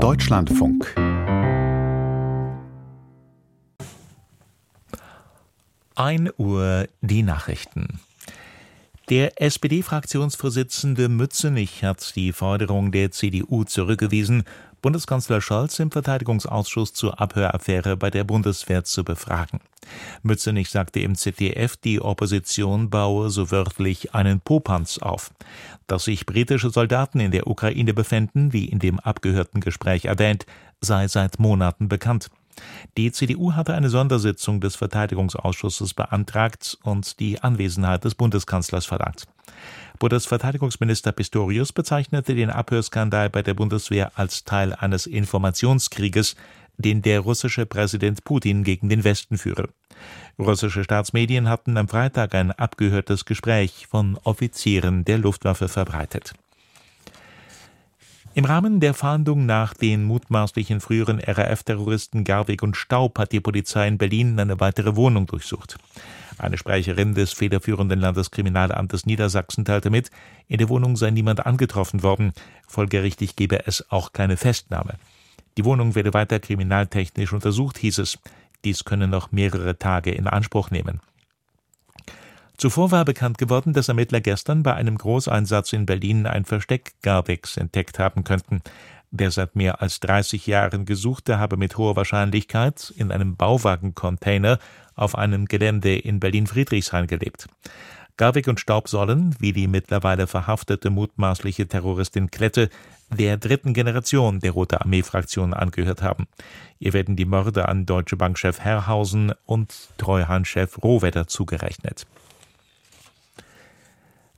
Deutschlandfunk. Ein Uhr die Nachrichten. Der SPD-Fraktionsvorsitzende Mützenich hat die Forderung der CDU zurückgewiesen, Bundeskanzler Scholz im Verteidigungsausschuss zur Abhöraffäre bei der Bundeswehr zu befragen. Mützenich sagte im ZDF, die Opposition baue so wörtlich einen Popanz auf. Dass sich britische Soldaten in der Ukraine befänden, wie in dem abgehörten Gespräch erwähnt, sei seit Monaten bekannt. Die CDU hatte eine Sondersitzung des Verteidigungsausschusses beantragt und die Anwesenheit des Bundeskanzlers verlangt. Bundesverteidigungsminister Pistorius bezeichnete den Abhörskandal bei der Bundeswehr als Teil eines Informationskrieges, den der russische Präsident Putin gegen den Westen führe. Russische Staatsmedien hatten am Freitag ein abgehörtes Gespräch von Offizieren der Luftwaffe verbreitet. Im Rahmen der Fahndung nach den mutmaßlichen früheren RAF-Terroristen Garwig und Staub hat die Polizei in Berlin eine weitere Wohnung durchsucht. Eine Sprecherin des federführenden Landeskriminalamtes Niedersachsen teilte mit, in der Wohnung sei niemand angetroffen worden, folgerichtig gebe es auch keine Festnahme. Die Wohnung werde weiter kriminaltechnisch untersucht, hieß es. Dies könne noch mehrere Tage in Anspruch nehmen. Zuvor war bekannt geworden, dass Ermittler gestern bei einem Großeinsatz in Berlin ein Versteck Garwegs entdeckt haben könnten. Der seit mehr als 30 Jahren Gesuchte habe mit hoher Wahrscheinlichkeit in einem Bauwagencontainer auf einem Gelände in Berlin-Friedrichshain gelebt. Garwig und Staub sollen, wie die mittlerweile verhaftete mutmaßliche Terroristin Klette, der dritten Generation der Rote Armee-Fraktion angehört haben. Ihr werden die Morde an Deutsche Bankchef Herrhausen und Treuhandchef Rohwedder zugerechnet.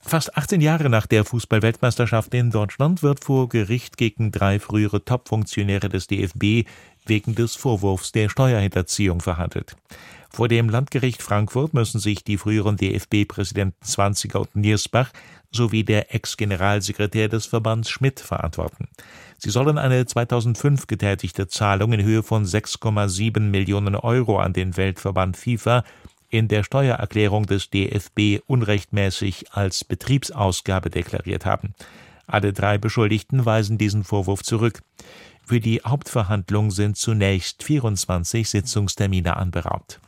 Fast 18 Jahre nach der Fußballweltmeisterschaft in Deutschland wird vor Gericht gegen drei frühere Topfunktionäre des DFB wegen des Vorwurfs der Steuerhinterziehung verhandelt. Vor dem Landgericht Frankfurt müssen sich die früheren DFB-Präsidenten Zwanziger und Niersbach sowie der Ex-Generalsekretär des Verbands Schmidt verantworten. Sie sollen eine 2005 getätigte Zahlung in Höhe von 6,7 Millionen Euro an den Weltverband FIFA in der Steuererklärung des DFB unrechtmäßig als Betriebsausgabe deklariert haben. Alle drei Beschuldigten weisen diesen Vorwurf zurück. Für die Hauptverhandlung sind zunächst 24 Sitzungstermine anberaumt.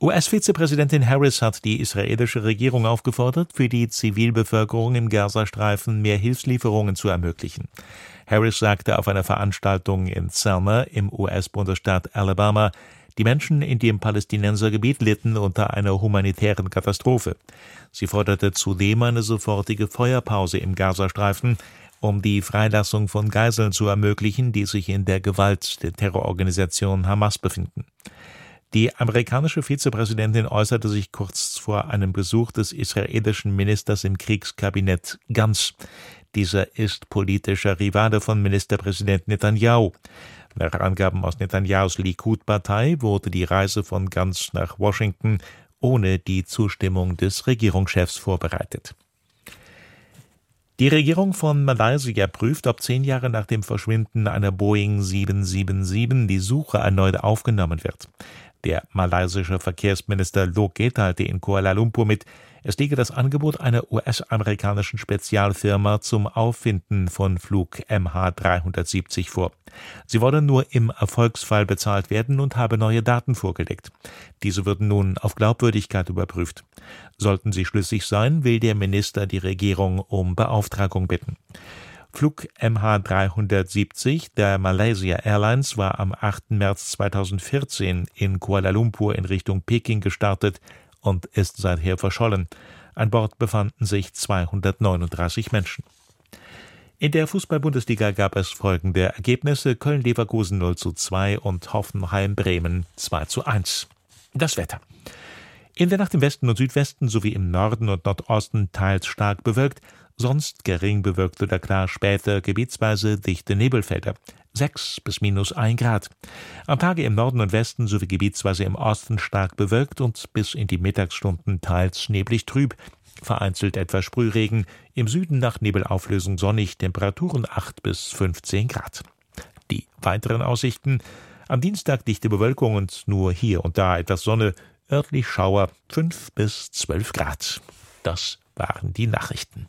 US-Vizepräsidentin Harris hat die israelische Regierung aufgefordert, für die Zivilbevölkerung im Gazastreifen mehr Hilfslieferungen zu ermöglichen. Harris sagte auf einer Veranstaltung in Selma im US-Bundesstaat Alabama, die Menschen in dem Palästinensergebiet litten unter einer humanitären Katastrophe. Sie forderte zudem eine sofortige Feuerpause im Gazastreifen, um die Freilassung von Geiseln zu ermöglichen, die sich in der Gewalt der Terrororganisation Hamas befinden. Die amerikanische Vizepräsidentin äußerte sich kurz vor einem Besuch des israelischen Ministers im Kriegskabinett Gantz. Dieser ist politischer Rivale von Ministerpräsident Netanyahu. Nach Angaben aus Netanyahus Likud-Partei wurde die Reise von Gantz nach Washington ohne die Zustimmung des Regierungschefs vorbereitet. Die Regierung von Malaysia prüft, ob zehn Jahre nach dem Verschwinden einer Boeing 777 die Suche erneut aufgenommen wird. Der malaysische Verkehrsminister Loke teilte in Kuala Lumpur mit, es liege das Angebot einer US-amerikanischen Spezialfirma zum Auffinden von Flug MH370 vor. Sie wolle nur im Erfolgsfall bezahlt werden und habe neue Daten vorgelegt. Diese würden nun auf Glaubwürdigkeit überprüft. Sollten sie schlüssig sein, will der Minister die Regierung um Beauftragung bitten. Flug MH370 der Malaysia Airlines war am 8. März 2014 in Kuala Lumpur in Richtung Peking gestartet und ist seither verschollen. An Bord befanden sich 239 Menschen. In der Fußball-Bundesliga gab es folgende Ergebnisse: Köln-Leverkusen 0 zu 2 und Hoffenheim-Bremen 2 zu 1. Das Wetter. In der Nacht im Westen und Südwesten sowie im Norden und Nordosten teils stark bewölkt, sonst gering bewölkt oder klar später gebietsweise dichte Nebelfelder. 6 bis minus 1 Grad. Am Tage im Norden und Westen sowie gebietsweise im Osten stark bewölkt und bis in die Mittagsstunden teils neblig trüb. Vereinzelt etwas Sprühregen, im Süden nach Nebelauflösung sonnig, Temperaturen 8 bis 15 Grad. Die weiteren Aussichten am Dienstag dichte Bewölkung und nur hier und da etwas Sonne, örtlich Schauer 5 bis 12 Grad. Das waren die Nachrichten.